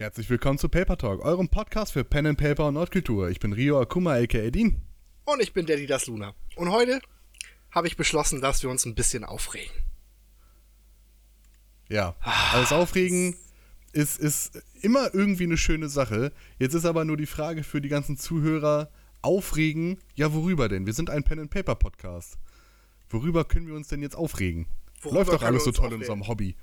Herzlich willkommen zu Paper Talk, eurem Podcast für Pen and Paper und Nordkultur. Ich bin Rio Akuma, aka Dean. Und ich bin Daddy das Luna. Und heute habe ich beschlossen, dass wir uns ein bisschen aufregen. Ja, alles Aufregen ist, ist immer irgendwie eine schöne Sache. Jetzt ist aber nur die Frage für die ganzen Zuhörer, aufregen, ja worüber denn? Wir sind ein Pen and Paper Podcast. Worüber können wir uns denn jetzt aufregen? Läuft doch alles so toll in aufregen? unserem Hobby.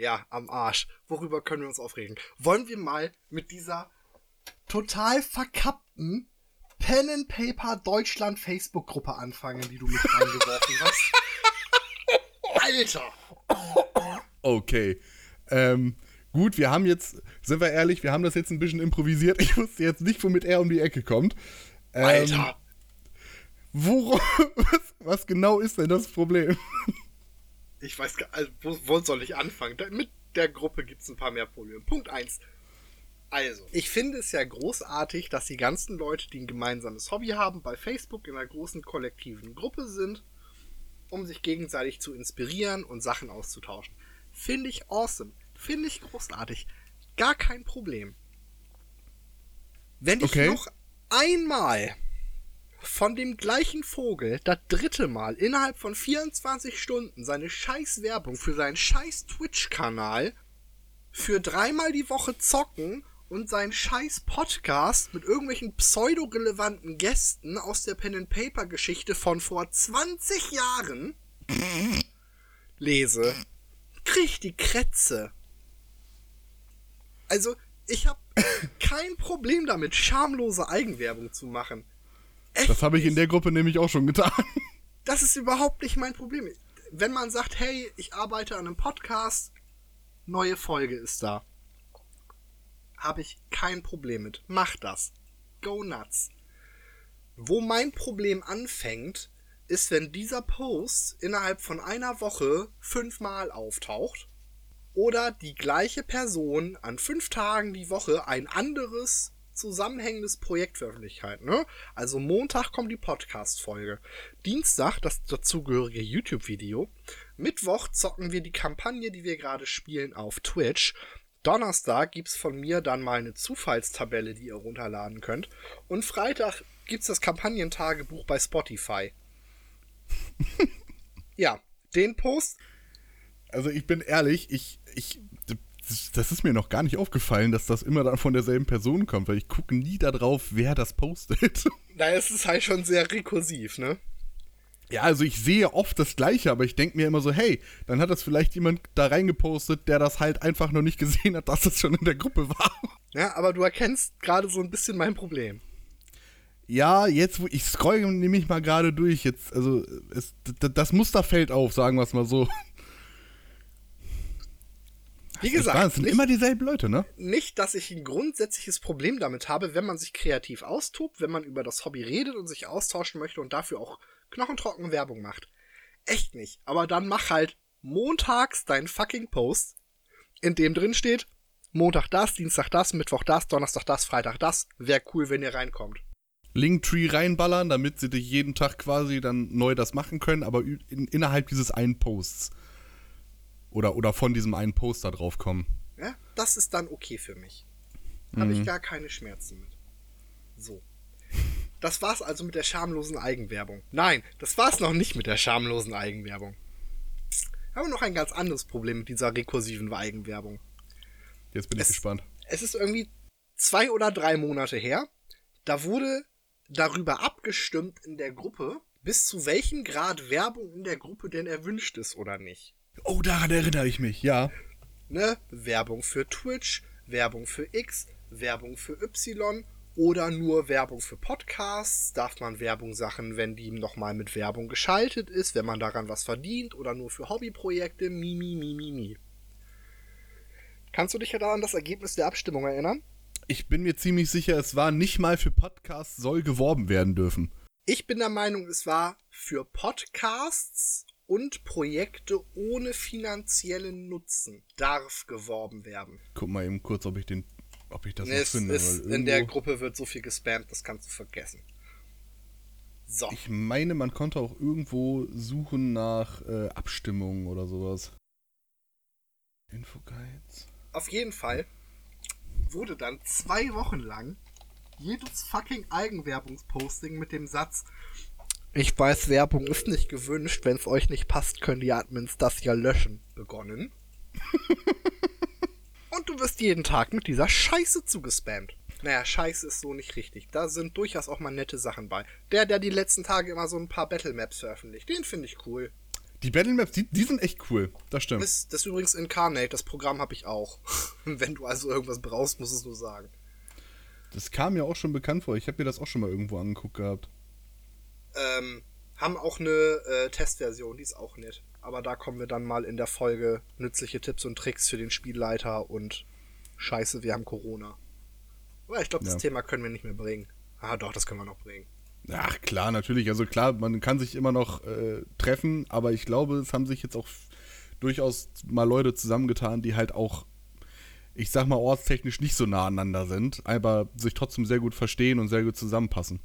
Ja, am Arsch. Worüber können wir uns aufregen? Wollen wir mal mit dieser total verkappten Pen and Paper Deutschland Facebook-Gruppe anfangen, die du mit reingeworfen hast? Alter! Okay. Ähm, gut, wir haben jetzt, sind wir ehrlich, wir haben das jetzt ein bisschen improvisiert. Ich wusste jetzt nicht, womit er um die Ecke kommt. Ähm, Alter! Wo, was, was genau ist denn das Problem? Ich weiß gar also, wo, wo soll ich anfangen? Da, mit der Gruppe gibt es ein paar mehr Probleme. Punkt 1. Also, ich finde es ja großartig, dass die ganzen Leute, die ein gemeinsames Hobby haben, bei Facebook in einer großen kollektiven Gruppe sind, um sich gegenseitig zu inspirieren und Sachen auszutauschen. Finde ich awesome. Finde ich großartig. Gar kein Problem. Wenn ich Okay. noch einmal von dem gleichen Vogel das dritte Mal innerhalb von 24 Stunden seine scheiß Werbung für seinen scheiß Twitch-Kanal für dreimal die Woche zocken und seinen scheiß Podcast mit irgendwelchen pseudorelevanten Gästen aus der Pen and Paper Geschichte von vor 20 Jahren lese, krieg die Krätze. Also, ich habe kein Problem damit, schamlose Eigenwerbung zu machen. Echt Das habe ich in der Gruppe nämlich auch schon getan. das ist überhaupt nicht mein Problem. Wenn man sagt, hey, ich arbeite an einem Podcast, neue Folge ist da, habe ich kein Problem mit. Mach das. Go nuts. Wo mein Problem anfängt, ist, wenn dieser Post innerhalb von einer Woche fünfmal auftaucht oder die gleiche Person an fünf Tagen die Woche ein anderes zusammenhängendes Projekt veröffentlicht hat. Ne? Also Montag kommt die Podcast-Folge, Dienstag das dazugehörige YouTube-Video, Mittwoch zocken wir die Kampagne, die wir gerade spielen, auf Twitch. Donnerstag gibt's von mir dann mal eine Zufallstabelle, die ihr runterladen könnt. Und Freitag gibt's das Kampagnentagebuch bei Spotify. ja, den Post Also ich bin ehrlich, ich, ich, das ist mir noch gar nicht aufgefallen, dass das immer dann von derselben Person kommt, weil ich gucke nie darauf, wer das postet. Na, es ist halt schon sehr rekursiv, ne? Ja, also ich sehe oft das Gleiche, aber ich denke mir immer so, hey, dann hat das vielleicht jemand da reingepostet, der das halt einfach noch nicht gesehen hat, dass das schon in der Gruppe war. Ja, aber du erkennst gerade so ein bisschen mein Problem. Ja, jetzt, wo ich scroll nämlich mal gerade durch, jetzt, also es, das Muster fällt auf, sagen wir es mal so. Wie gesagt, es sind nicht, immer dieselben Leute, ne? nicht, dass ich ein grundsätzliches Problem damit habe, wenn man sich kreativ austobt, wenn man über das Hobby redet und sich austauschen möchte und dafür auch knochentrocken Werbung macht. Echt nicht. Aber dann mach halt montags deinen fucking Post, in dem drin steht, Montag das, Dienstag das, Mittwoch das, Donnerstag das, Freitag das. Wäre cool, wenn ihr reinkommt. Linktree reinballern, damit sie dich jeden Tag quasi dann neu das machen können, aber in, innerhalb dieses einen Posts. Oder, oder von diesem einen Post da drauf kommen. Ja, das ist dann okay für mich. Habe ich gar keine Schmerzen mit. So. Das war's also mit der schamlosen Eigenwerbung. Nein, das war's noch nicht mit der schamlosen Eigenwerbung. Haben wir noch ein ganz anderes Problem mit dieser rekursiven Eigenwerbung. Jetzt bin ich Es- gespannt. Es ist irgendwie zwei oder drei Monate her. Da wurde darüber abgestimmt in der Gruppe, bis zu welchem Grad Werbung in der Gruppe denn erwünscht ist oder nicht. Oh, daran erinnere ich mich, ja. ne, Werbung für Twitch, Werbung für X, Werbung für Y oder nur Werbung für Podcasts. Darf man Werbung Sachen, wenn die nochmal mit Werbung geschaltet ist, wenn man daran was verdient oder nur für Hobbyprojekte? Mi, mi, mi, mi, mi. Kannst du dich ja da an das Ergebnis der Abstimmung erinnern? Ich bin mir ziemlich sicher, es war nicht mal für Podcasts soll geworben werden dürfen. Ich bin der Meinung, es war für Podcasts und Projekte ohne finanziellen Nutzen darf geworben werden. Guck mal eben kurz, ob ich den, ob ich das noch Es finde. weil in der Gruppe wird so viel gespammt, das kannst du vergessen. So. Ich meine, man konnte auch irgendwo suchen nach äh, Abstimmungen oder sowas. Infoguides. Auf jeden Fall wurde dann zwei Wochen lang jedes fucking Eigenwerbungsposting mit dem Satz Ich weiß, Werbung ist nicht gewünscht, wenn es euch nicht passt, können die Admins das ja löschen, begonnen. Und du wirst jeden Tag mit dieser Scheiße zugespammt. Naja, Scheiße ist so nicht richtig. Da sind durchaus auch mal nette Sachen bei. Der, der die letzten Tage immer so ein paar Battle Maps veröffentlicht, den finde ich cool. Die Battle Maps, die, die sind echt cool. Das stimmt. Das, das ist übrigens Incarnate, das Programm habe ich auch. Wenn du also irgendwas brauchst, musst du es nur sagen. Das kam mir auch schon bekannt vor. Ich habe mir das auch schon mal irgendwo angeguckt gehabt. Ähm, haben auch eine äh, Testversion, die ist auch nett. Aber da kommen wir dann mal in der Folge nützliche Tipps und Tricks für den Spielleiter und Scheiße, wir haben Corona. Aber ich glaube, das Ja. Thema können wir nicht mehr bringen. Ah, doch, das können wir noch bringen. Ach klar, natürlich. Also klar, man kann sich immer noch äh, treffen, aber ich glaube, es haben sich jetzt auch durchaus mal Leute zusammengetan, die halt auch, ich sag mal, ortstechnisch nicht so nah aneinander sind, aber sich trotzdem sehr gut verstehen und sehr gut zusammenpassen.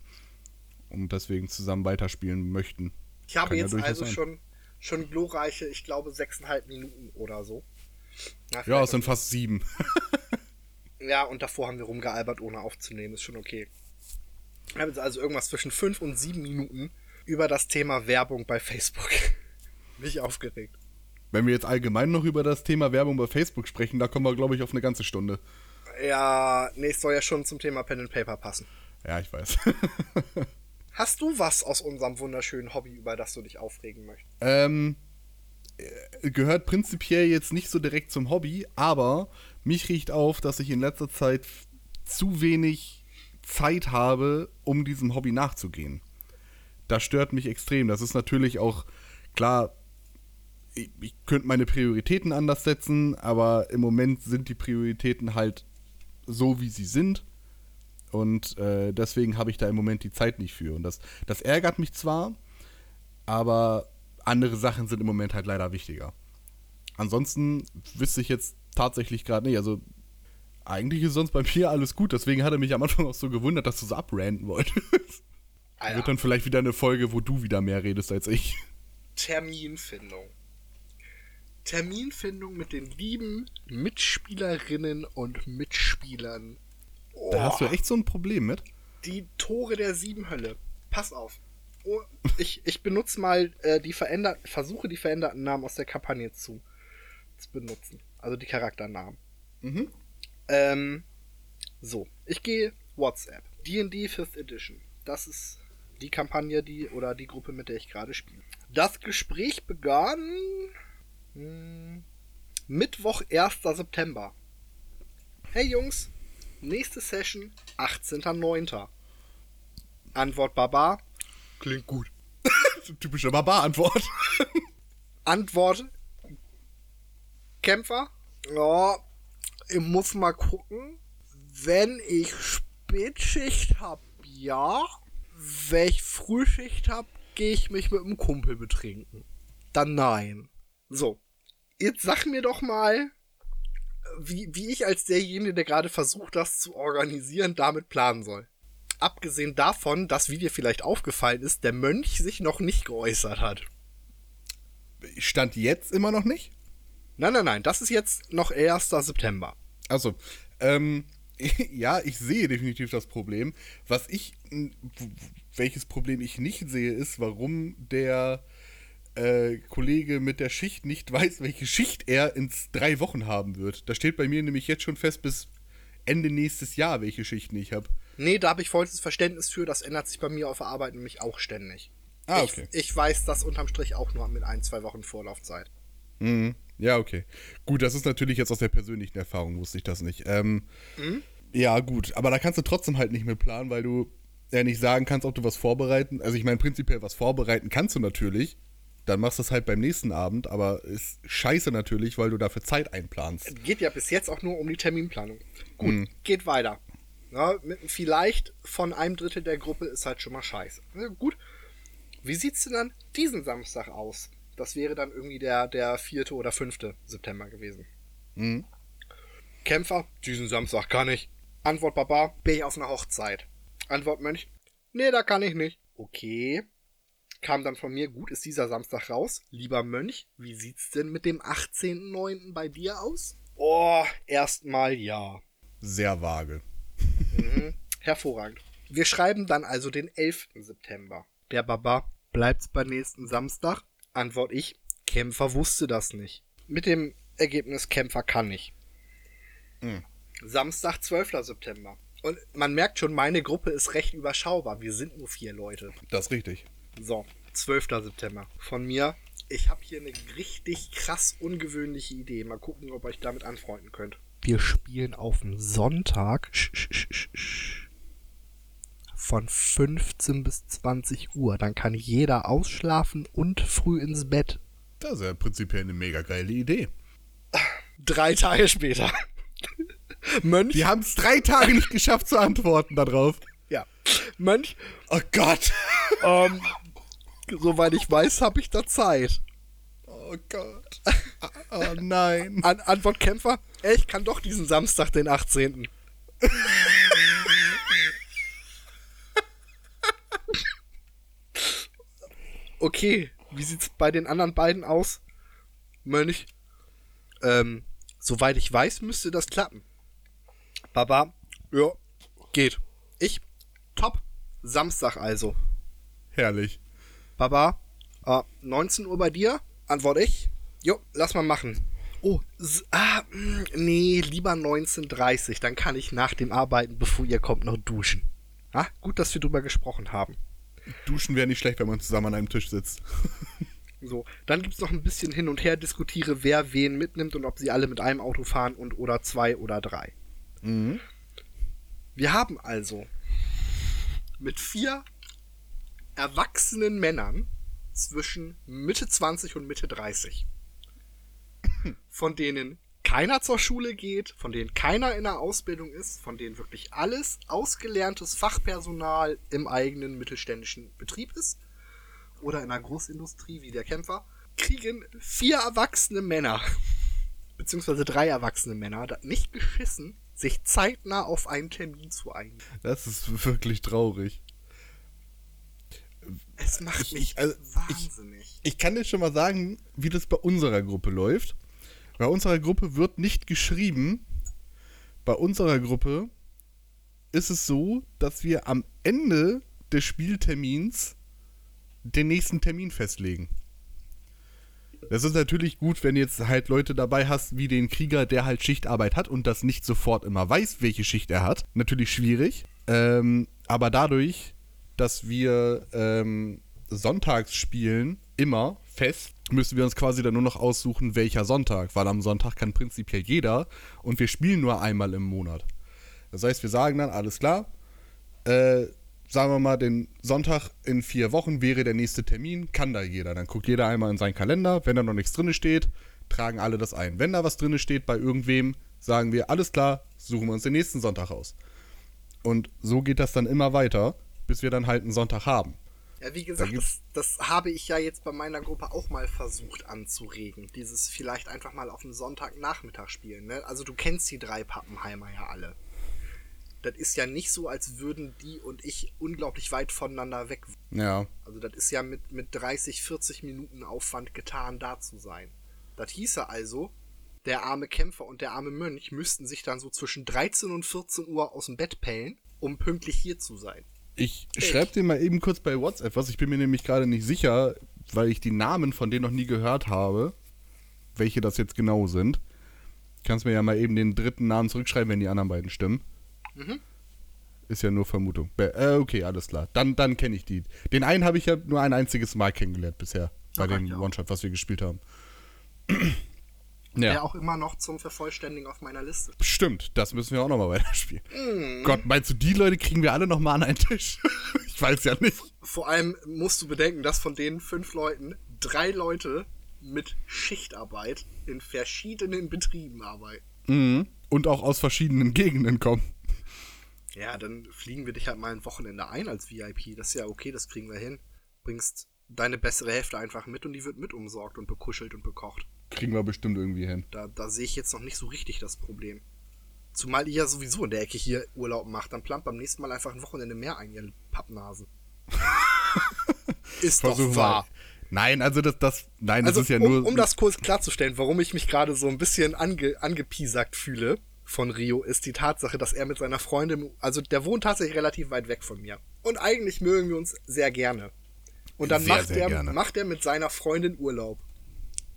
Und deswegen zusammen weiterspielen möchten. Ich habe Kann ja jetzt durchaus also sein. schon, schon glorreiche, ich glaube, sechseinhalb Minuten oder so. Na, Ja, es sind fast sieben. Ja, und davor haben wir rumgealbert, ohne aufzunehmen. Ist schon okay. Wir haben jetzt also irgendwas zwischen fünf und sieben Minuten über das Thema Werbung bei Facebook. Mich aufgeregt. Wenn wir jetzt allgemein noch über das Thema Werbung bei Facebook sprechen, da kommen wir, glaube ich, auf eine ganze Stunde. Ja, nee, es soll ja schon zum Thema Pen and Paper passen. Ja, ich weiß. Hast du was aus unserem wunderschönen Hobby, über das du dich aufregen möchtest? Ähm, äh, gehört prinzipiell jetzt nicht so direkt zum Hobby, aber mich riecht auf, dass ich in letzter Zeit zu wenig Zeit habe, um diesem Hobby nachzugehen. Das stört mich extrem. Das ist natürlich auch klar. Ich, ich könnte meine Prioritäten anders setzen, aber im Moment sind die Prioritäten halt so, wie sie sind. Und äh, deswegen habe ich da im Moment die Zeit nicht für. Und das, das ärgert mich zwar, aber andere Sachen sind im Moment halt leider wichtiger. Ansonsten wüsste ich jetzt tatsächlich gerade nicht. Also eigentlich ist sonst bei mir alles gut. Deswegen hat er mich am Anfang auch so gewundert, dass du so abranten wolltest. Alter, Wird dann vielleicht wieder eine Folge, wo du wieder mehr redest als ich. Terminfindung. Terminfindung mit den lieben Mitspielerinnen und Mitspielern. Da hast du echt so ein Problem mit. Die Tore der sieben Hölle. Pass auf. Oh, ich, ich benutze mal äh, die verändert, versuche die veränderten Namen aus der Kampagne zu, zu benutzen. Also die Charakternamen. Mhm. Ähm, so, ich gehe WhatsApp. D&D 5th Edition. Das ist die Kampagne, die oder die Gruppe, mit der ich gerade spiele. Das Gespräch begann hm, Mittwoch, 1. September. Hey Jungs, nächste Session 18.09. Antwort Baba. Klingt gut. Typische Barbar-Antwort. Antwort Kämpfer. Ja, ich muss mal gucken. Wenn ich Spätschicht hab, ja. Wenn ich Frühschicht hab, gehe ich mich mit einem Kumpel betrinken. Dann nein. So. Jetzt sag mir doch mal, wie, wie ich als derjenige, der gerade versucht, das zu organisieren, damit planen soll. Abgesehen davon, dass, wie dir vielleicht aufgefallen ist, der Mönch sich noch nicht geäußert hat. Stand jetzt immer noch nicht? Nein, nein, nein, das ist jetzt noch 1. September. Also, ähm, ja, ich sehe definitiv das Problem. Was ich, welches Problem ich nicht sehe, ist, warum der äh, Kollege mit der Schicht nicht weiß, welche Schicht er in drei Wochen haben wird. Da steht bei mir nämlich jetzt schon fest bis Ende nächstes Jahr, welche Schichten ich habe. Nee, da habe ich vollstes Verständnis für, das ändert sich bei mir auf der Arbeit nämlich auch ständig. Ah, ich, okay. ich weiß das unterm Strich auch nur mit ein, zwei Wochen Vorlaufzeit. Mhm. Ja, okay. Gut, das ist natürlich jetzt aus der persönlichen Erfahrung, wusste ich das nicht. Ähm, Ja, gut, aber da kannst du trotzdem halt nicht mehr planen, weil du ja nicht sagen kannst, ob du was vorbereiten. Also ich meine, prinzipiell was vorbereiten kannst du natürlich. Dann machst du es halt beim nächsten Abend, aber ist scheiße natürlich, weil du dafür Zeit einplanst. Geht ja bis jetzt auch nur um die Terminplanung. Gut, geht weiter. Ja, vielleicht von einem Drittel der Gruppe ist halt schon mal scheiße. Gut. Wie sieht's denn dann diesen Samstag aus? Das wäre dann irgendwie der, der vierte oder fünfte September gewesen. Mhm. Kämpfer, diesen Samstag kann ich. Antwort Baba, bin ich auf einer Hochzeit. Antwort Mönch, nee, da kann ich nicht. Okay. Kam dann von mir, gut, ist dieser Samstag raus. Lieber Mönch, wie sieht's denn mit dem 18.09. bei dir aus? Oh, erstmal ja. sehr vage. Hervorragend. Wir schreiben dann also den 11. September. Der Baba bleibt's bei nächsten Samstag? Antwort ich, Kämpfer wusste das nicht. Mit dem Ergebnis Kämpfer kann nicht. Samstag, 12. September. Und man merkt schon, meine Gruppe ist recht überschaubar. Wir sind nur vier Leute. Das ist richtig. So, 12. September. Von mir, ich habe hier eine richtig krass ungewöhnliche Idee. Mal gucken, ob ihr euch damit anfreunden könnt. Wir spielen auf dem Sonntag von 15 bis 20 Uhr. Dann kann jeder ausschlafen und früh ins Bett. Das ist ja prinzipiell eine mega geile Idee. Drei Tage später. Mönch, Die haben es drei Tage nicht geschafft zu antworten darauf. ja. Mönch, Oh Gott. ähm, soweit ich weiß, habe ich da Zeit. Oh Gott. Oh nein. An Antwort Kämpfer, ey, ich kann doch diesen Samstag, den 18. okay, wie sieht's bei den anderen beiden aus? Mönch, ähm, soweit ich weiß, müsste das klappen. Baba, ja, geht. Ich, top, Samstag also. Herrlich. Baba, äh, 19 Uhr bei dir? Antwort ich. Jo, lass mal machen. Oh, s- ah, mh, nee, lieber 19.30 Dann kann ich nach dem Arbeiten, bevor ihr kommt, noch duschen. Ah, gut, dass wir drüber gesprochen haben. Duschen wäre nicht schlecht, wenn man zusammen an einem Tisch sitzt. So, dann gibt's noch ein bisschen hin und her, diskutiere, wer wen mitnimmt und ob sie alle mit einem Auto fahren und oder zwei oder drei. Mhm. Wir haben also mit vier erwachsenen Männern zwischen Mitte 20 und Mitte 30, von denen keiner zur Schule geht, von denen keiner in der Ausbildung ist, von denen wirklich alles ausgelerntes Fachpersonal im eigenen mittelständischen Betrieb ist oder in einer Großindustrie wie der Kämpfer, kriegen vier erwachsene Männer, beziehungsweise drei erwachsene Männer, nicht geschissen, sich zeitnah auf einen Termin zu einigen. Das ist wirklich traurig. Es macht Ich- mich ich- also, ich- wahnsinnig. Ich kann dir schon mal sagen, wie das bei unserer Gruppe läuft. Bei unserer Gruppe wird nicht geschrieben. Bei unserer Gruppe ist es so, dass wir am Ende des Spieltermins den nächsten Termin festlegen. Das ist natürlich gut, wenn jetzt halt Leute dabei hast, wie den Krieger, der halt Schichtarbeit hat und das nicht sofort immer weiß, welche Schicht er hat. Natürlich schwierig. Ähm, aber dadurch, dass wir ähm, sonntags spielen, immer fest, müssen wir uns quasi dann nur noch aussuchen, welcher Sonntag, weil am Sonntag kann prinzipiell jeder und wir spielen nur einmal im Monat. Das heißt, wir sagen dann, alles klar, äh, sagen wir mal, den Sonntag in vier Wochen wäre der nächste Termin, kann da jeder. Dann guckt jeder einmal in seinen Kalender, wenn da noch nichts drin steht, tragen alle das ein. Wenn da was drin steht bei irgendwem, sagen wir, alles klar, suchen wir uns den nächsten Sonntag aus. Und so geht das dann immer weiter, bis wir dann halt einen Sonntag haben. Ja, wie gesagt, Da das, das habe ich ja jetzt bei meiner Gruppe auch mal versucht anzuregen. Dieses vielleicht einfach mal auf einen Sonntagnachmittag spielen. Ne? Also du kennst die drei Pappenheimer ja alle. Das ist ja nicht so, als würden die und ich unglaublich weit voneinander weg. Ja, Also das ist ja mit, mit 30, 40 Minuten Aufwand getan, da zu sein. Das hieße also, der arme Kämpfer und der arme Mönch müssten sich dann so zwischen 13 und 14 Uhr aus dem Bett pellen, um pünktlich hier zu sein. Ich schreibe dir mal eben kurz bei WhatsApp was. Ich bin mir nämlich gerade nicht sicher, weil ich die Namen von denen noch nie gehört habe, welche das jetzt genau sind. Kannst mir ja mal eben den dritten Namen zurückschreiben, wenn die anderen beiden stimmen. Mhm. Ist ja nur Vermutung. Äh, okay, alles klar. Dann, dann kenne ich die. Den einen habe ich ja nur ein einziges Mal kennengelernt bisher. Bei Okay, dem ja. One-Shot, was wir gespielt haben. Der ja, auch immer noch zum Vervollständigen auf meiner Liste. stimmt. Das müssen wir auch nochmal weiterspielen. Mhm. Gott, meinst du, die Leute kriegen wir alle nochmal an einen Tisch? ich weiß ja nicht. Vor allem musst du bedenken, dass von den fünf Leuten drei Leute mit Schichtarbeit in verschiedenen Betrieben arbeiten. Mhm. Und auch aus verschiedenen Gegenden kommen. Ja, dann fliegen wir dich halt mal ein Wochenende ein als VIP. Das ist ja okay, das kriegen wir hin. Bringst deine bessere Hälfte einfach mit und die wird mit umsorgt und bekuschelt und bekocht. Kriegen wir bestimmt irgendwie hin. Da, da sehe ich jetzt noch nicht so richtig das Problem. Zumal ihr ja sowieso in der Ecke hier Urlaub macht, dann plant beim nächsten Mal einfach ein Wochenende mehr ein, ihr Pappnasen. Ist Versuchen doch wahr. Nein, also das, das, nein, das Also, ist ja um, nur. um das kurz klarzustellen, warum ich mich gerade so ein bisschen ange, angepiesackt fühle. von Rio ist die Tatsache, dass er mit seiner Freundin, also der wohnt tatsächlich relativ weit weg von mir. Und eigentlich mögen wir uns sehr gerne. Und dann Sehr, macht, sehr er, gerne. macht er mit seiner Freundin Urlaub.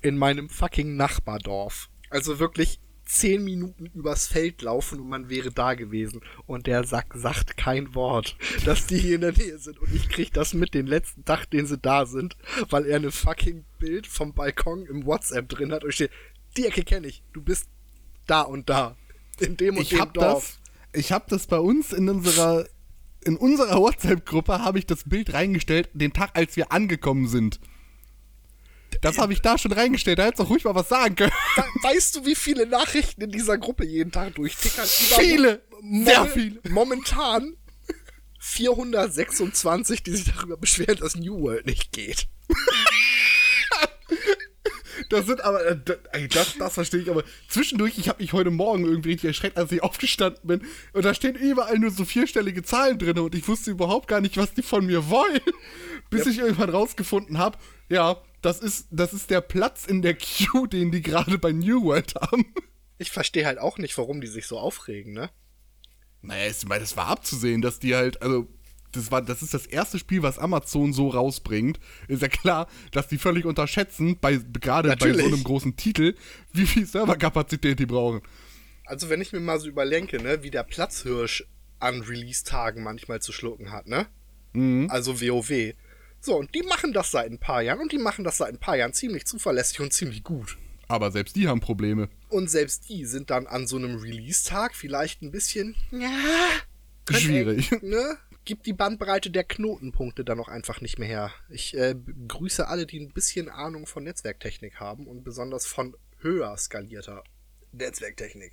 In meinem fucking Nachbardorf. Also wirklich zehn Minuten übers Feld laufen und man wäre da gewesen. Und der Sack sagt kein Wort, dass die hier in der Nähe sind. Und ich krieg das mit den letzten Tag, den sie da sind, weil er eine fucking Bild vom Balkon im WhatsApp drin hat und steht, die Ecke kenne ich, du bist da und da. In dem und ich dem habe Dorf. das, ich hab das bei uns in unserer, in unserer WhatsApp-Gruppe habe ich das Bild reingestellt, den Tag, als wir angekommen sind. Das habe ich da schon reingestellt, da hättest du auch ruhig mal was sagen können. We- Weißt du, wie viele Nachrichten in dieser Gruppe jeden Tag durchtickern? Viele, Mo- sehr viele. Momentan 426, die sich darüber beschweren, dass New World nicht geht. Das sind aber, äh, das, das, verstehe ich aber. Zwischendurch, ich habe mich heute Morgen irgendwie richtig erschreckt, als ich aufgestanden bin. Und da stehen überall nur so vierstellige Zahlen drin und ich wusste überhaupt gar nicht, was die von mir wollen. Bis ich irgendwann rausgefunden habe, ja, das ist, das ist der Platz in der Queue, den die gerade bei New World haben. Ich verstehe halt auch nicht, warum die sich so aufregen, ne? Naja, ich meine, das war abzusehen, dass die halt, also, das war, das ist das erste Spiel, was Amazon so rausbringt. Ist ja klar, dass die völlig unterschätzen, bei, gerade bei so Natürlich. einem großen Titel, wie viel Serverkapazität die brauchen. Also wenn ich mir mal so überlenke, ne, wie der Platzhirsch an Release-Tagen manchmal zu schlucken hat, ne? Also WoW. So, und die machen das seit ein paar Jahren und die machen das seit ein paar Jahren ziemlich zuverlässig und ziemlich gut. Aber selbst die haben Probleme. Und selbst die sind dann an so einem Release-Tag vielleicht ein bisschen, ja, Schwierig. Ne? Gibt die Bandbreite der Knotenpunkte dann auch einfach nicht mehr her. Ich äh, grüße alle, die ein bisschen Ahnung von Netzwerktechnik haben und besonders von höher skalierter Netzwerktechnik.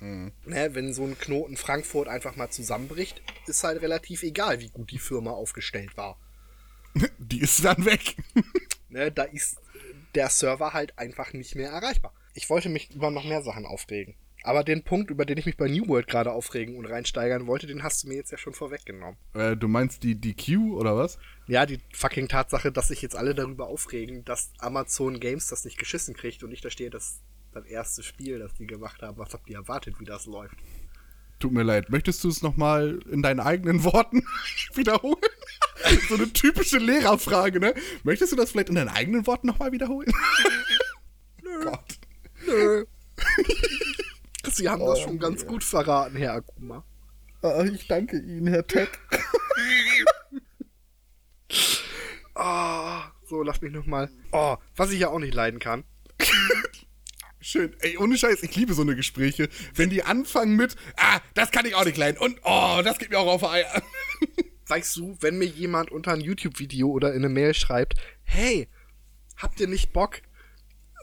Ne, wenn so ein Knoten Frankfurt einfach mal zusammenbricht, ist halt relativ egal, wie gut die Firma aufgestellt war. Die ist dann weg. Ne, da ist der Server halt einfach nicht mehr erreichbar. Ich wollte mich über noch mehr Sachen aufregen. Aber den Punkt, über den ich mich bei New World gerade aufregen und reinsteigern wollte, den hast du mir jetzt ja schon vorweggenommen. äh, du meinst die, die Queue oder was? Ja, die fucking Tatsache, dass sich jetzt alle darüber aufregen, dass Amazon Games das nicht geschissen kriegt und ich da stehe, das das erste Spiel, das die gemacht haben. Was habt ihr erwartet, wie das läuft? Tut mir leid. Möchtest du es nochmal in deinen eigenen Worten wiederholen? so eine typische Lehrerfrage, ne? Möchtest du das vielleicht in deinen eigenen Worten nochmal wiederholen? Nö. Gott. Nö. Sie haben das Oh, schon ganz gut verraten, Herr Akuma. Ah, ich danke Ihnen, Herr Tech. Ah, so, lass mich noch mal. Oh, was ich ja auch nicht leiden kann. Schön. Ey, ohne Scheiß, ich liebe so eine Gespräche. Wenn die anfangen mit, ah, das kann ich auch nicht leiden. Und, oh, das geht mir auch auf die Eier. Weißt du, wenn mir jemand unter ein YouTube-Video oder in eine Mail schreibt, hey, habt ihr nicht Bock,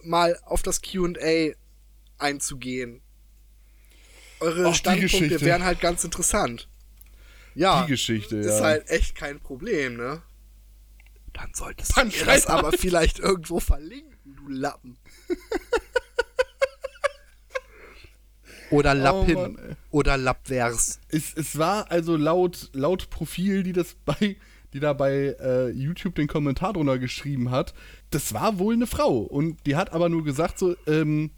mal auf das QA einzugehen? Eure die Standpunkte Geschichte. wären halt ganz interessant. Ja, Die Geschichte, ist ja. halt echt kein Problem, ne? Dann solltest Dann du das aber vielleicht irgendwo verlinken, du Lappen. Oder Lappin. Oh Mann, ey. oder Lappvers. Es, es war also laut, laut Profil, die das bei, die da bei äh, YouTube den Kommentar drunter geschrieben hat, das war wohl eine Frau. Und die hat aber nur gesagt so, ähm,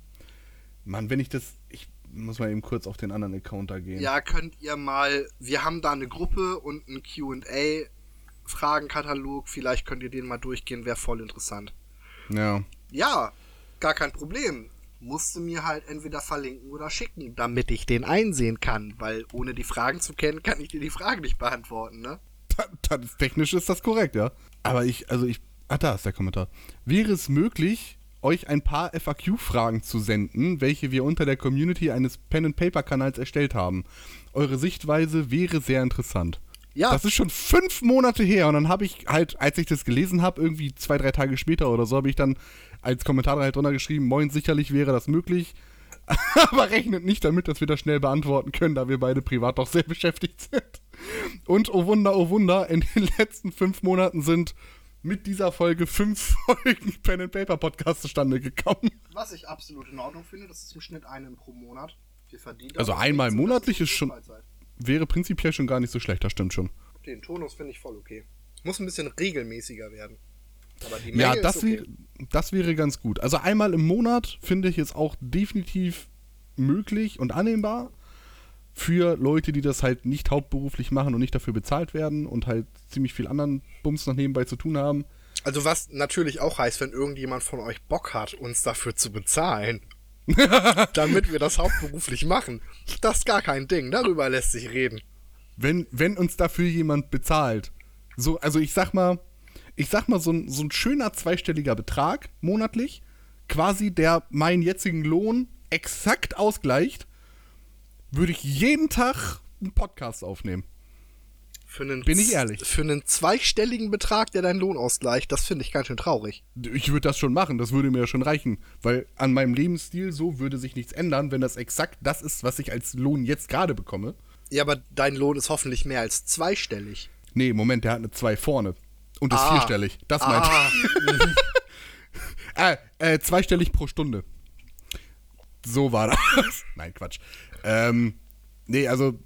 Mann, wenn ich das, ich muss mal eben kurz auf den anderen Account da gehen. Ja, könnt ihr mal, wir haben da eine Gruppe und einen QA, Fragenkatalog, vielleicht könnt ihr den mal durchgehen, wäre voll interessant. Ja. Ja, gar kein Problem. Musste mir halt entweder verlinken oder schicken, damit ich den einsehen kann, weil ohne die Fragen zu kennen, kann ich dir die Fragen nicht beantworten, ne? Ta- ta- Technisch ist das korrekt, ja. Aber ich, also ich, ah, da ist der Kommentar. Wäre es möglich, euch ein paar FAQ-Fragen zu senden, welche wir unter der Community eines Pen-and-Paper-Kanals erstellt haben? Eure Sichtweise wäre sehr interessant. Ja. Das ist schon fünf Monate her und dann habe ich halt, als ich das gelesen habe, irgendwie zwei, drei Tage später oder so, habe ich dann als Kommentar halt drunter geschrieben, moin, sicherlich wäre das möglich, aber rechnet nicht damit, dass wir das schnell beantworten können, da wir beide privat doch sehr beschäftigt sind. Und oh Wunder, oh Wunder, in den letzten fünf Monaten sind mit dieser Folge fünf Folgen Pen and Paper Podcast zustande gekommen. Was ich absolut in Ordnung finde, das ist im Schnitt einen pro Monat. Wir verdienen Also einmal monatlich ist schon- Freizeit. Wäre prinzipiell schon gar nicht so schlecht, das stimmt schon. Den Tonus finde ich voll okay. Muss ein bisschen regelmäßiger werden. Aber die Menge Ja, das, ist okay. wäre, das wäre ganz gut. Also einmal im Monat finde ich es auch definitiv möglich und annehmbar für Leute, die das halt nicht hauptberuflich machen und nicht dafür bezahlt werden und halt ziemlich viel anderen Bums noch nebenbei zu tun haben. Also was natürlich auch heißt, wenn irgendjemand von euch Bock hat, uns dafür zu bezahlen, damit wir das hauptberuflich machen, das ist gar kein Ding. Darüber lässt sich reden. Wenn, wenn uns dafür jemand bezahlt, so, also ich sag mal, ich sag mal, so ein, so ein schöner zweistelliger Betrag monatlich, quasi der meinen jetzigen Lohn exakt ausgleicht, würde ich jeden Tag einen Podcast aufnehmen. Für einen, Bin ich ehrlich. Für einen zweistelligen Betrag, der deinen Lohn ausgleicht, das finde ich ganz schön traurig. Ich würde das schon machen, das würde mir ja schon reichen. Weil an meinem Lebensstil so würde sich nichts ändern, wenn das exakt das ist, was ich als Lohn jetzt gerade bekomme. Ja, aber dein Lohn ist hoffentlich mehr als zweistellig. Nee, Moment, der hat eine 2 vorne. Und ist Ah. vierstellig. Das meinte Ah, ich. Äh, äh, zweistellig pro Stunde. So war das. Nein, Quatsch. Ähm, nee, also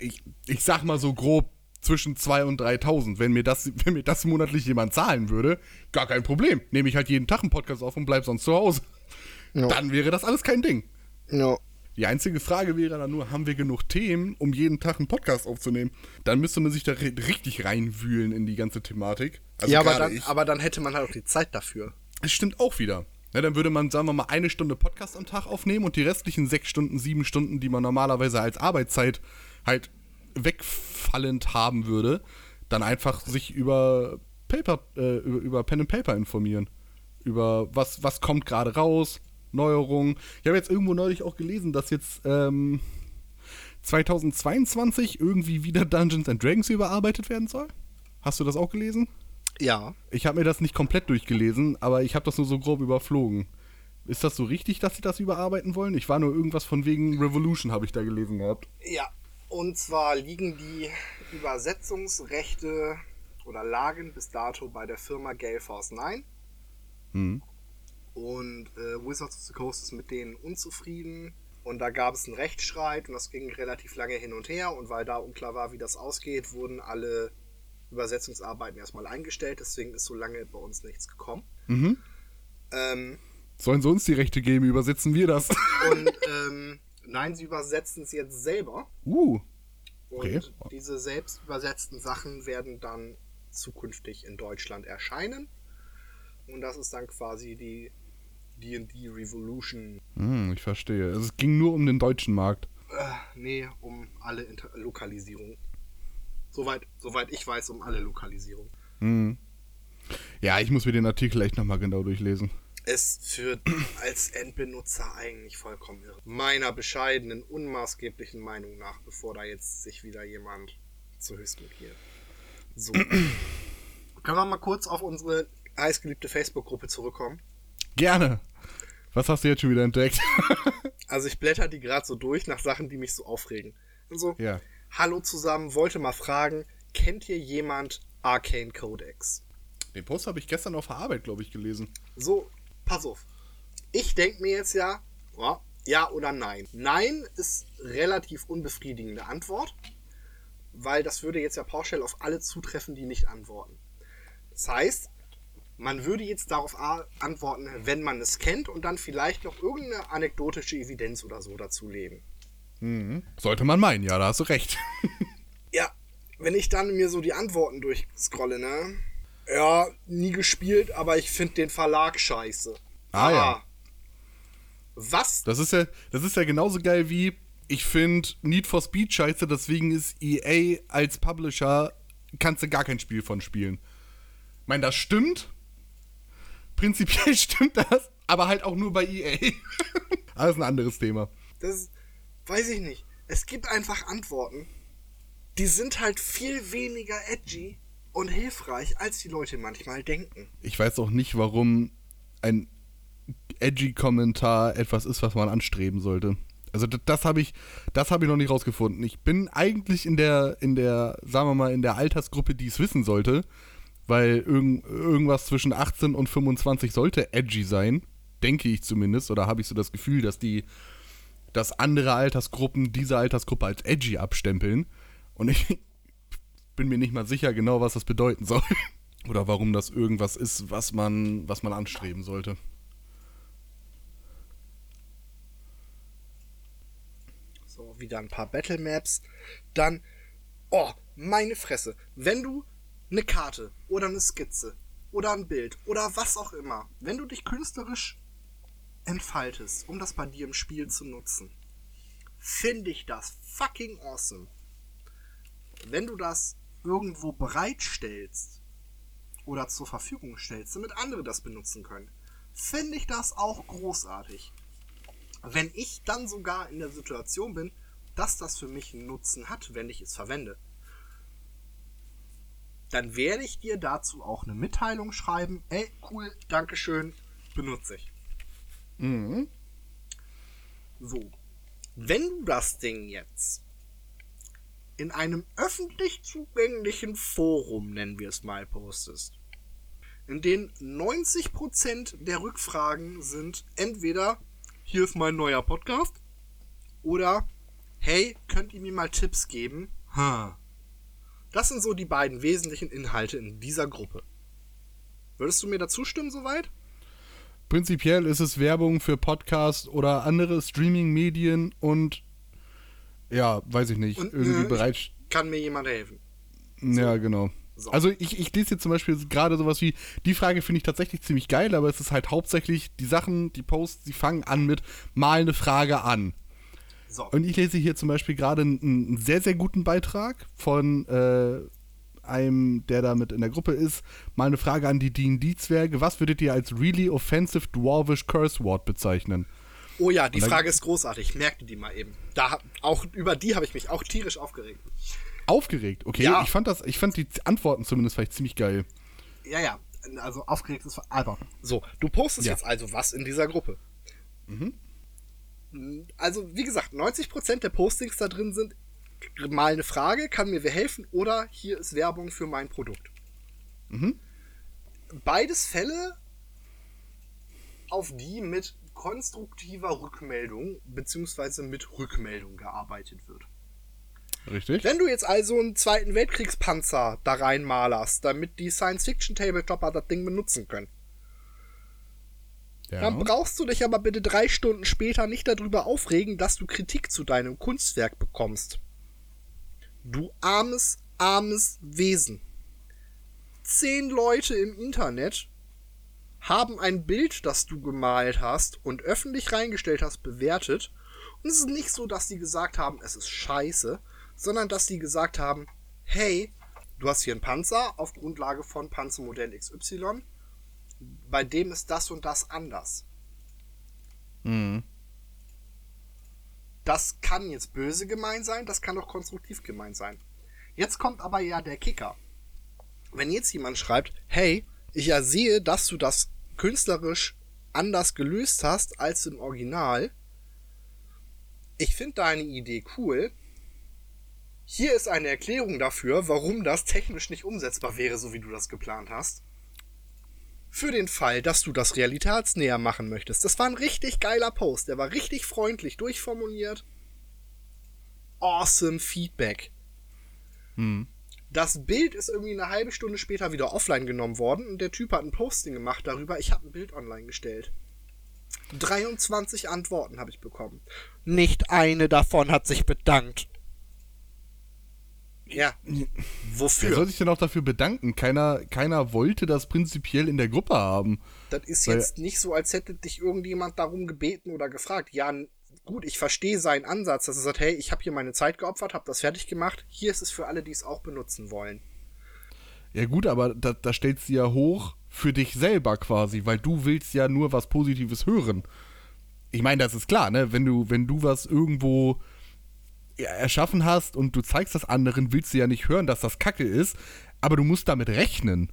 ich, ich sag mal so grob zwischen 2.000 und 3.000. Wenn mir, das, wenn mir das monatlich jemand zahlen würde, gar kein Problem. Nehme ich halt jeden Tag einen Podcast auf und bleib sonst zu Hause. Ja. Dann wäre das alles kein Ding. ja. Die einzige Frage wäre dann nur, haben wir genug Themen, um jeden Tag einen Podcast aufzunehmen? Dann müsste man sich da ri- richtig reinwühlen in die ganze Thematik. Also ja, aber dann, ich. aber dann hätte man halt auch die Zeit dafür. Es stimmt auch wieder. Ja, dann würde man, sagen wir mal, eine Stunde Podcast am Tag aufnehmen und die restlichen sechs Stunden, sieben Stunden, die man normalerweise als Arbeitszeit halt wegfallend haben würde, dann einfach sich über Paper, äh, über, über Pen and Paper informieren. Über was, was kommt gerade raus, Neuerungen. Ich habe jetzt irgendwo neulich auch gelesen, dass jetzt ähm, 2022 irgendwie wieder Dungeons and Dragons überarbeitet werden soll. Hast du das auch gelesen? Ja. Ich habe mir das nicht komplett durchgelesen, aber ich habe das nur so grob überflogen. Ist das so richtig, dass sie das überarbeiten wollen? Ich war nur irgendwas von wegen Revolution, habe ich da gelesen gehabt. Ja. Und zwar liegen die Übersetzungsrechte oder lagen bis dato bei der Firma Gale Force 9. Hm. Und äh, Wizards of the Coast ist mit denen unzufrieden. Und da gab es einen Rechtsstreit und das ging relativ lange hin und her. Und weil da unklar war, wie das ausgeht, wurden alle Übersetzungsarbeiten erstmal eingestellt. Deswegen ist so lange bei uns nichts gekommen. Mhm. Ähm, Sollen sie uns die Rechte geben, übersetzen wir das. und ähm, nein, sie übersetzen es jetzt selber. uh. Und Okay. diese selbst übersetzten Sachen werden dann zukünftig in Deutschland erscheinen. Und das ist dann quasi die D&D Revolution. Hm, ich verstehe. Also es ging nur um den deutschen Markt. Äh, nee, um alle Inter Lokalisierungen. Soweit, soweit ich weiß, um alle Lokalisierungen. Hm. Ja, ich muss mir den Artikel echt nochmal genau durchlesen. Es führt als Endbenutzer eigentlich vollkommen irre. Meiner bescheidenen, unmaßgeblichen Meinung nach, bevor da jetzt sich wieder jemand zu höchst markiert. So. Können wir mal kurz auf unsere heißgeliebte Facebook-Gruppe zurückkommen? Gerne. Was hast du jetzt schon wieder entdeckt? Also ich blätter die gerade so durch nach Sachen, die mich so aufregen. Und so, ja. hallo zusammen, wollte mal fragen, kennt ihr jemand Arcane Codex? Den Post habe ich gestern auf der Arbeit, glaube ich, gelesen. So, pass auf. Ich denke mir jetzt ja, ja, ja oder nein. Nein ist relativ unbefriedigende Antwort, weil das würde jetzt ja pauschal auf alle zutreffen, die nicht antworten. Das heißt, man würde jetzt darauf antworten, wenn man es kennt und dann vielleicht noch irgendeine anekdotische Evidenz oder so dazulegen. Mhm. Sollte man meinen, ja, da hast du recht. Ja, wenn ich dann mir so die Antworten durchscrolle, ne? Ja, nie gespielt, aber ich finde den Verlag scheiße. Ah, ja. Was? Das ist ja, das ist ja genauso geil wie, ich finde Need for Speed scheiße, deswegen ist EA als Publisher, kannst du gar kein Spiel von spielen. Ich meine, das stimmt. Prinzipiell stimmt das, aber halt auch nur bei EA. ist ein anderes Thema. Das weiß ich nicht. Es gibt einfach Antworten, die sind halt viel weniger edgy und hilfreich, als die Leute manchmal denken. Ich weiß auch nicht, warum ein edgy Kommentar etwas ist, was man anstreben sollte. Also das, das habe ich, das habe ich noch nicht rausgefunden. Ich bin eigentlich in der, in der, sagen wir mal, in der Altersgruppe, die es wissen sollte, weil irgend, irgendwas zwischen 18 und 25 sollte edgy sein, denke ich zumindest, oder habe ich so das Gefühl, dass die, dass andere Altersgruppen diese Altersgruppe als edgy abstempeln. Und ich bin mir nicht mal sicher genau, was das bedeuten soll. Oder warum das irgendwas ist, was man, was man anstreben sollte. noch wieder ein paar Battle Maps. Dann, oh, meine Fresse. Wenn du eine Karte oder eine Skizze oder ein Bild oder was auch immer, wenn du dich künstlerisch entfaltest, um das bei dir im Spiel zu nutzen, finde ich das fucking awesome. Wenn du das irgendwo bereitstellst oder zur Verfügung stellst, damit andere das benutzen können, finde ich das auch großartig. Wenn ich dann sogar in der Situation bin, dass das für mich einen Nutzen hat, wenn ich es verwende, dann werde ich dir dazu auch eine Mitteilung schreiben. Ey, cool, Dankeschön, benutze ich. Mhm. So, wenn du das Ding jetzt in einem öffentlich zugänglichen Forum, nennen wir es mal, postest, in dem 90% der Rückfragen sind entweder hier ist mein neuer Podcast oder hey, könnt ihr mir mal Tipps geben? Ha. Das sind so die beiden wesentlichen Inhalte in dieser Gruppe. Würdest du mir dazu stimmen soweit? Prinzipiell ist es Werbung für Podcasts oder andere Streaming-Medien und ja, weiß ich nicht, Und, irgendwie äh, bereit. Kann mir jemand helfen? Ja, genau. So. Also ich, ich lese jetzt zum Beispiel gerade sowas wie, die Frage finde ich tatsächlich ziemlich geil, aber es ist halt hauptsächlich die Sachen, die Posts, die fangen an mit mal eine Frage an. So. Und ich lese hier zum Beispiel gerade einen, sehr, sehr guten Beitrag von äh, einem, der da mit in der Gruppe ist. Mal eine Frage an die D&D-Zwerge. Was würdet ihr als really offensive dwarvish curse word bezeichnen? Oh ja, die Frage ist großartig. Merkte die mal eben. Da auch über die habe ich mich auch tierisch aufgeregt. Aufgeregt, okay. Ja. Ich fand das, ich fand die Antworten zumindest vielleicht ziemlich geil. Ja, ja. Also aufgeregt ist albern. So, du postest Ja. jetzt also was in dieser Gruppe. Also, wie gesagt, 90% der Postings da drin sind mal eine Frage, kann mir wer helfen oder hier ist Werbung für mein Produkt. Beides Fälle, auf die mit konstruktiver Rückmeldung beziehungsweise mit Rückmeldung gearbeitet wird. Richtig? Wenn du jetzt also einen Zweiten Weltkriegspanzer da reinmalerst, damit die Science-Fiction-Tabletopper das Ding benutzen können, Ja. dann brauchst du dich aber bitte drei Stunden später nicht darüber aufregen, dass du Kritik zu deinem Kunstwerk bekommst. Du armes, armes Wesen. Zehn Leute im Internet haben ein Bild, das du gemalt hast und öffentlich reingestellt hast, bewertet. Und es ist nicht so, dass die gesagt haben, es ist scheiße, sondern dass die gesagt haben, hey, du hast hier einen Panzer auf Grundlage von Panzermodell XY, bei dem ist das und das anders. Mhm. Das kann jetzt böse gemeint sein, das kann auch konstruktiv gemeint sein. Jetzt kommt aber ja der Kicker. Wenn jetzt jemand schreibt, hey, ich ja sehe, dass du das künstlerisch anders gelöst hast als im Original. Ich finde deine Idee cool. Hier ist eine Erklärung dafür, warum das technisch nicht umsetzbar wäre, so wie du das geplant hast. Für den Fall, dass du das realitätsnäher machen möchtest. Das war ein richtig geiler Post. Der war richtig freundlich durchformuliert. Awesome Feedback. Hm. Das Bild ist irgendwie eine halbe Stunde später wieder offline genommen worden und der Typ hat ein Posting gemacht darüber. Ich habe ein Bild online gestellt. 23 Antworten habe ich bekommen. Nicht eine davon hat sich bedankt. Ja. Wer Wofür? soll sich denn auch dafür bedanken? Keiner, keiner wollte das prinzipiell in der Gruppe haben. Das ist Weil- jetzt nicht so, als hätte dich irgendjemand darum gebeten oder gefragt. Ja, gut, ich verstehe seinen Ansatz, dass er sagt, hey, ich habe hier meine Zeit geopfert, habe das fertig gemacht. Hier ist es für alle, die es auch benutzen wollen. Ja gut, aber da, da stellst du ja hoch für dich selber quasi, weil du willst ja nur was Positives hören. Ich meine, das ist klar, ne? Wenn du, wenn du was irgendwo erschaffen hast und du zeigst das anderen, willst du ja nicht hören, dass das Kacke ist, aber du musst damit rechnen.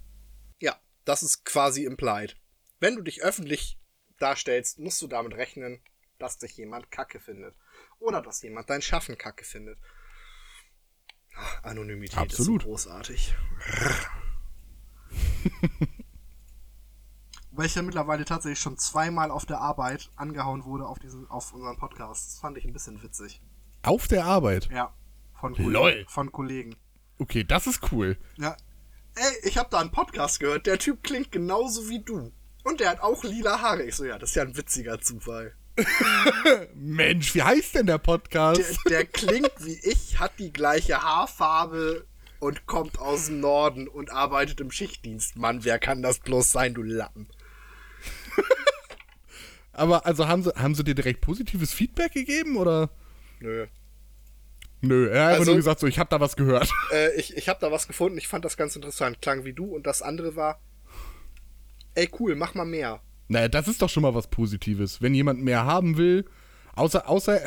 Ja, das ist quasi implied. Wenn du dich öffentlich darstellst, musst du damit rechnen, dass dich jemand kacke findet. Oder dass jemand dein Schaffen kacke findet. Ach, Anonymität Absolut. ist so großartig. Weil ich ja mittlerweile tatsächlich schon zweimal auf der Arbeit angehauen wurde auf, diesen, auf unseren Podcast. Das fand ich ein bisschen witzig. Auf der Arbeit. Ja. Von, Kollegen- von Kollegen. Okay, das ist cool. Ja. Ey, ich habe da einen Podcast gehört. Der Typ klingt genauso wie du. Und der hat auch lila Haare. Ich so, ja, das ist ja ein witziger Zufall. Mensch, wie heißt denn der Podcast? Der, der klingt wie ich, hat die gleiche Haarfarbe und kommt aus dem Norden und arbeitet im Schichtdienst. Mann, wer kann das bloß sein, du Lappen? Aber also haben sie, haben sie dir direkt positives Feedback gegeben oder? Nö. Nö, er hat einfach Also- nur gesagt, so, ich habe da was gehört. Äh, ich ich habe da was gefunden, ich fand das ganz interessant. Klang wie du und das andere war, ey cool, mach mal mehr. Naja, das ist doch schon mal was Positives. Wenn jemand mehr haben will, außer, außer,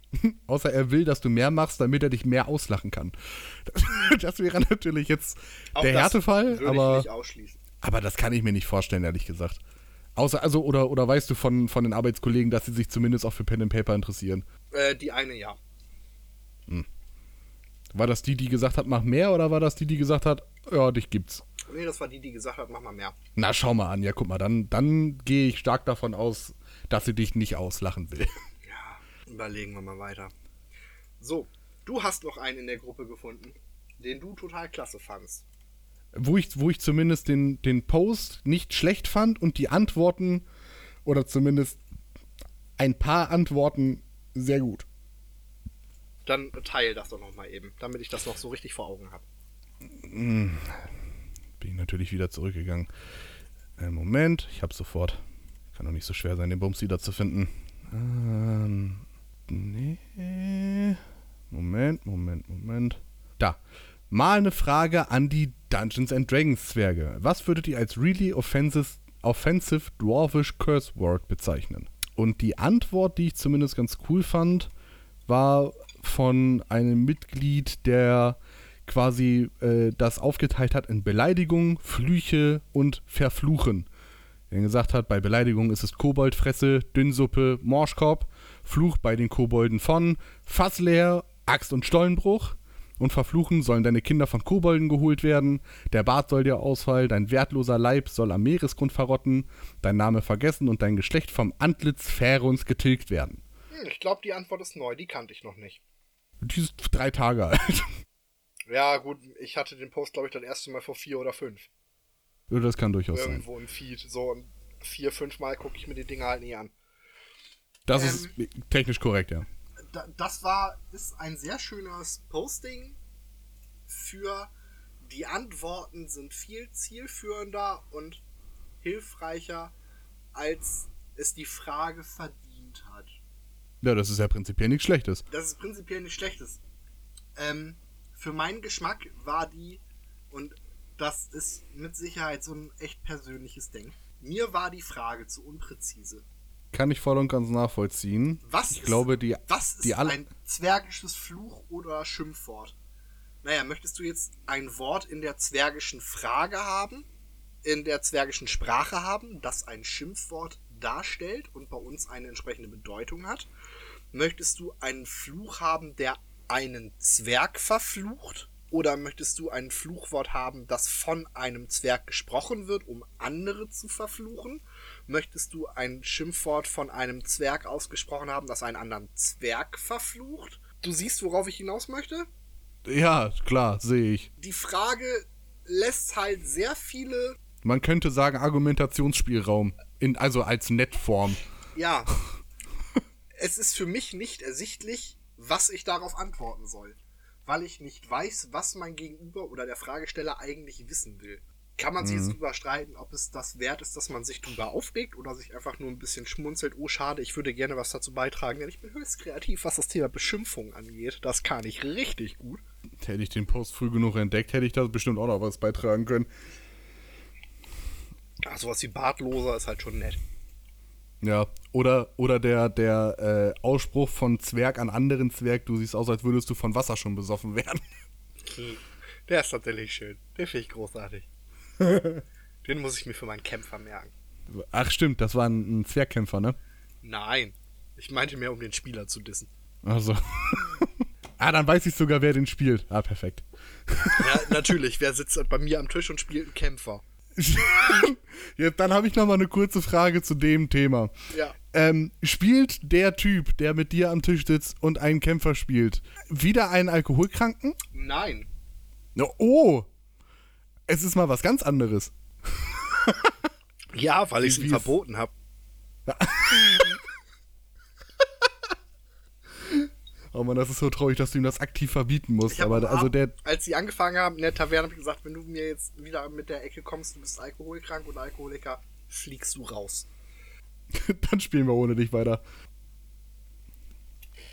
außer er will, dass du mehr machst, damit er dich mehr auslachen kann. Das wäre natürlich jetzt Auch der Härtefall, aber, nicht ausschließen. aber das kann ich mir nicht vorstellen, ehrlich gesagt. Außer, also, oder, oder weißt du von, von den Arbeitskollegen, dass sie sich zumindest auch für Pen and Paper interessieren? Äh, die eine ja. War das die, die gesagt hat, mach mehr, oder war das die, die gesagt hat, ja, dich gibt's? Nee, das war die, die gesagt hat, mach mal mehr. Na, schau mal an, ja, guck mal, dann, dann gehe ich stark davon aus, dass sie dich nicht auslachen will. Ja, überlegen wir mal weiter. So, du hast noch einen in der Gruppe gefunden, den du total klasse fandst. wo ich, wo ich zumindest den, den Post nicht schlecht fand und die Antworten oder zumindest ein paar Antworten sehr gut. Dann teil das doch noch mal eben, damit ich das noch so richtig vor Augen habe. Bin ich natürlich wieder zurückgegangen. Äh, Moment, ich habe sofort. Kann doch nicht so schwer sein, den Bums wieder zu finden. Ähm, nee. Moment, Moment, Moment. Da. Mal eine Frage an die Dungeons and Dragons Zwerge. Was würdet ihr als really offensive, offensive Dwarvish Curse Word bezeichnen? Und die Antwort, die ich zumindest ganz cool fand, war von einem Mitglied, der quasi äh, das aufgeteilt hat in Beleidigung, Flüche und Verfluchen. Der gesagt hat, bei Beleidigung ist es Koboldfresse, Dünnsuppe, Morschkorb, Fluch bei den Kobolden von Fass leer, Axt und Stollenbruch. Und verfluchen sollen deine Kinder von Kobolden geholt werden, der Bart soll dir ausfallen, dein wertloser Leib soll am Meeresgrund verrotten, dein Name vergessen und dein Geschlecht vom Antlitz Phärons getilgt werden. Hm, ich glaube, die Antwort ist neu, die kannte ich noch nicht. Die ist drei Tage alt. Ja, gut, ich hatte den Post, glaube ich, das erste Mal vor vier oder fünf. Ja, das kann durchaus sein. Irgendwo im Feed. So und vier, fünf Mal gucke ich mir die Dinger halt nie an. Das Ähm, ist technisch korrekt, ja. Da, das war, ist ein sehr schönes Posting für die Antworten sind viel zielführender und hilfreicher, als es die Frage verdient hat. Ja, das ist ja prinzipiell nichts Schlechtes. Das ist prinzipiell nicht schlechtes. Ähm, für meinen Geschmack war die, und das ist mit Sicherheit so ein echt persönliches Ding. Mir war die Frage zu unpräzise. Kann ich voll und ganz nachvollziehen. Was ich ist, glaube, die, was ist die ein zwergisches Fluch oder Schimpfwort? Naja, möchtest du jetzt ein Wort in der zwergischen Frage haben, in der zwergischen Sprache haben, das ein Schimpfwort darstellt und bei uns eine entsprechende Bedeutung hat? Möchtest du einen Fluch haben, der einen Zwerg verflucht? Oder möchtest du ein Fluchwort haben, das von einem Zwerg gesprochen wird, um andere zu verfluchen? Möchtest du ein Schimpfwort von einem Zwerg ausgesprochen haben, das einen anderen Zwerg verflucht? Du siehst, worauf ich hinaus möchte? Ja, klar, sehe ich. Die Frage lässt halt sehr viele, Man könnte sagen, Argumentationsspielraum. In, also als Nettform. ja, es ist für mich nicht ersichtlich, was ich darauf antworten soll, weil ich nicht weiß, was mein Gegenüber oder der Fragesteller eigentlich wissen will. Kann man sich jetzt drüber streiten, ob es das wert ist, dass man sich drüber aufregt oder sich einfach nur ein bisschen schmunzelt, oh schade, ich würde gerne was dazu beitragen, denn ich bin höchst kreativ, was das Thema Beschimpfung angeht. Das kann ich richtig gut. Hätte ich den Post früh genug entdeckt, hätte ich da bestimmt auch noch was beitragen können. Ja, sowas wie Bartloser ist halt schon nett. Ja, oder, oder der, der äh, Ausspruch von Zwerg an anderen Zwerg, du siehst aus, als würdest du von Wasser schon besoffen werden. Der ist tatsächlich schön. Den finde ich großartig. Den muss ich mir für meinen Kämpfer merken. Ach stimmt, das war ein, ein Zwergkämpfer, ne? Nein. Ich meinte mehr, um den Spieler zu dissen. Also. ah, dann weiß ich sogar, wer den spielt. Ah, perfekt. Ja, natürlich. Wer sitzt bei mir am Tisch und spielt einen Kämpfer? Jetzt, dann habe ich noch mal eine kurze Frage zu dem Thema. Ja. Ähm, spielt der Typ, der mit dir am Tisch sitzt und einen Kämpfer spielt, wieder einen Alkoholkranken? Nein. Oh! Es ist mal was ganz anderes. Ja, weil ich es Wie ihm es- verboten habe. Oh Mann, das ist so traurig, dass du ihm das aktiv verbieten musst. Aber also ab- der, als sie angefangen haben in der Taverne, habe ich gesagt, wenn du mir jetzt wieder mit der Ecke kommst, du bist alkoholkrank oder Alkoholiker, fliegst du raus. dann spielen wir ohne dich weiter.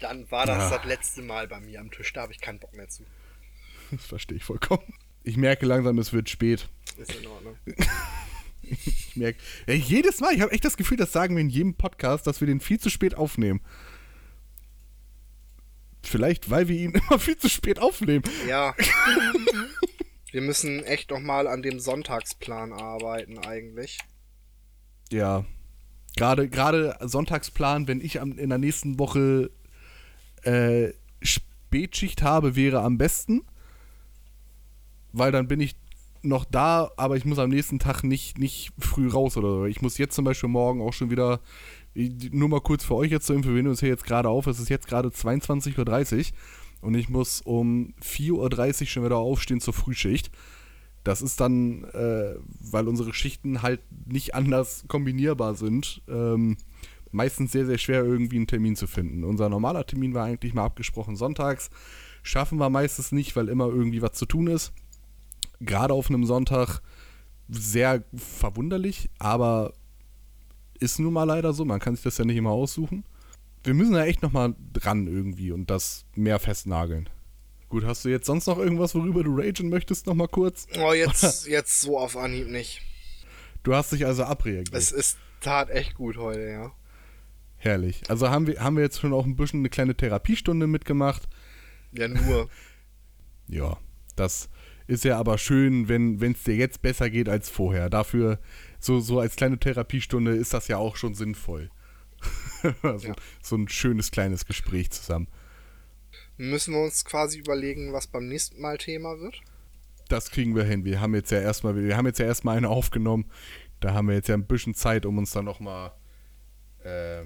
Dann war das Ah. das letzte Mal bei mir am Tisch, da habe ich keinen Bock mehr zu. Das verstehe ich vollkommen. Ich merke langsam, es wird spät. Ist in Ordnung. Ich merke, ja, jedes Mal, ich habe echt das Gefühl, das sagen wir in jedem Podcast, dass wir den viel zu spät aufnehmen. Vielleicht, weil wir ihn immer viel zu spät aufnehmen. Ja. Wir müssen echt noch mal an dem Sonntagsplan arbeiten eigentlich. Ja. Gerade, gerade Sonntagsplan, wenn ich am, in der nächsten Woche äh, Spätschicht habe, wäre am besten. Weil dann bin ich noch da, aber ich muss am nächsten Tag nicht, nicht früh raus oder so. Ich muss jetzt zum Beispiel morgen auch schon wieder, nur mal kurz für euch jetzt zur Info, wir nehmen uns hier jetzt gerade auf, es ist jetzt gerade 22.30 Uhr und ich muss um 4.30 Uhr schon wieder aufstehen zur Frühschicht. Das ist dann, äh, weil unsere Schichten halt nicht anders kombinierbar sind, ähm, meistens sehr, sehr schwer irgendwie einen Termin zu finden. Unser normaler Termin war eigentlich mal abgesprochen sonntags. Schaffen wir meistens nicht, weil immer irgendwie was zu tun ist. Gerade auf einem Sonntag sehr verwunderlich, aber ist nun mal leider so. Man kann sich das ja nicht immer aussuchen. Wir müssen da echt nochmal dran irgendwie und das mehr festnageln. Gut, hast du jetzt sonst noch irgendwas, worüber du ragen möchtest, nochmal kurz? Oh, jetzt, jetzt so auf Anhieb nicht. Du hast dich also abreagiert. Es ist tat echt gut heute, ja. Herrlich. Also haben wir, haben wir jetzt schon auch ein bisschen eine kleine Therapiestunde mitgemacht. Ja, nur. Ja, das ist ja aber schön, wenn es dir jetzt besser geht als vorher. Dafür, so, so als kleine Therapiestunde ist das ja auch schon sinnvoll. also, Ja. So ein schönes kleines Gespräch zusammen. Müssen wir uns quasi überlegen, was beim nächsten Mal Thema wird? Das kriegen wir hin. Wir haben jetzt ja erstmal, wir haben jetzt ja erstmal eine aufgenommen. Da haben wir jetzt ja ein bisschen Zeit, um uns dann nochmal äh,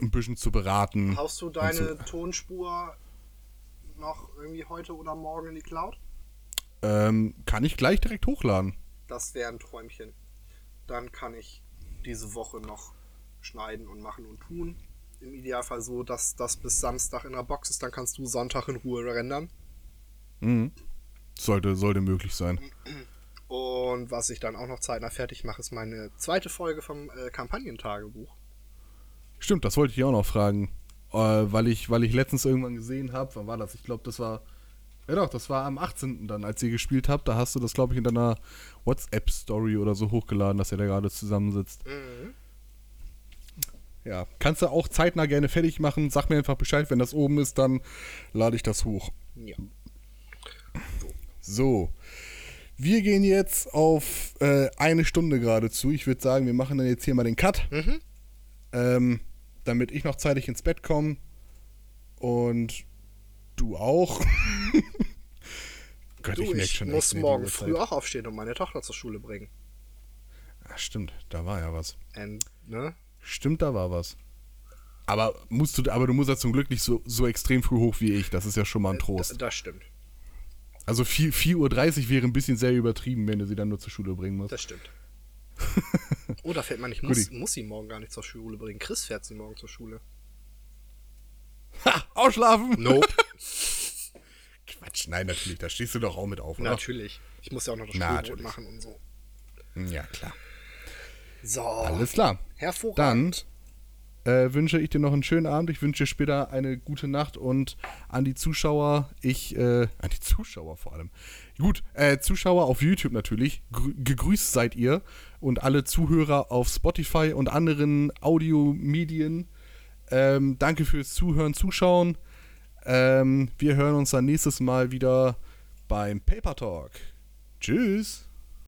ein bisschen zu beraten. Haust du deine Tonspur noch irgendwie heute oder morgen in die Cloud? Ähm, kann ich gleich direkt hochladen. Das wäre ein Träumchen. Dann kann ich diese Woche noch schneiden und machen und tun. Im Idealfall so, dass das bis Samstag in der Box ist. Dann kannst du Sonntag in Ruhe rendern. Mhm. Sollte, sollte möglich sein. Und was ich dann auch noch zeitnah fertig mache, ist meine zweite Folge vom äh, Kampagnentagebuch. Stimmt, das wollte ich auch noch fragen. Äh, weil, ich, weil ich letztens irgendwann gesehen habe, wann war das? Ich glaube, das war. Ja doch, das war am 18. dann, als ihr gespielt habt. Da hast du das, glaube ich, in deiner WhatsApp-Story oder so hochgeladen, dass ihr da gerade zusammensitzt. Mhm. Ja, kannst du auch zeitnah gerne fertig machen. Sag mir einfach Bescheid, wenn das oben ist, dann lade ich das hoch. Ja. So. Wir gehen jetzt auf äh, eine Stunde gerade zu. Ich würde sagen, wir machen dann jetzt hier mal den Cut. Mhm. Ähm, damit ich noch zeitig ins Bett komme. Und du auch. Gott, Du, ich merk ich schon muss morgen früh auch aufstehen und meine Tochter zur Schule bringen. Ah, stimmt, da war ja was. Und, ne? Stimmt, da war was. Aber musst du, aber du musst ja zum Glück nicht so, so extrem früh hoch wie ich. Das ist ja schon mal ein D- Trost. Das stimmt. Also 4 4.30 Uhr wäre ein bisschen sehr übertrieben, wenn du sie dann nur zur Schule bringen musst. Das stimmt. oh, da fällt man nicht, muss, muss sie morgen gar nicht zur Schule bringen. Chris fährt sie morgen zur Schule. Ha, ausschlafen! Nope. Quatsch, nein, natürlich, da stehst du doch auch mit auf, oder? natürlich. Ich muss ja auch noch das Schulbrot machen und so. Ja, klar. So. Alles klar. Dann Hervorragend. äh, wünsche ich dir noch einen schönen Abend. Ich wünsche dir später eine gute Nacht und an die Zuschauer, ich, äh, an die Zuschauer vor allem. Gut, äh, Zuschauer auf YouTube natürlich, grü gegrüßt seid ihr und alle Zuhörer auf Spotify und anderen Audiomedien. Ähm, danke fürs Zuhören, Zuschauen. Ähm, wir hören uns dann nächstes Mal wieder beim Paper Talk. Tschüss.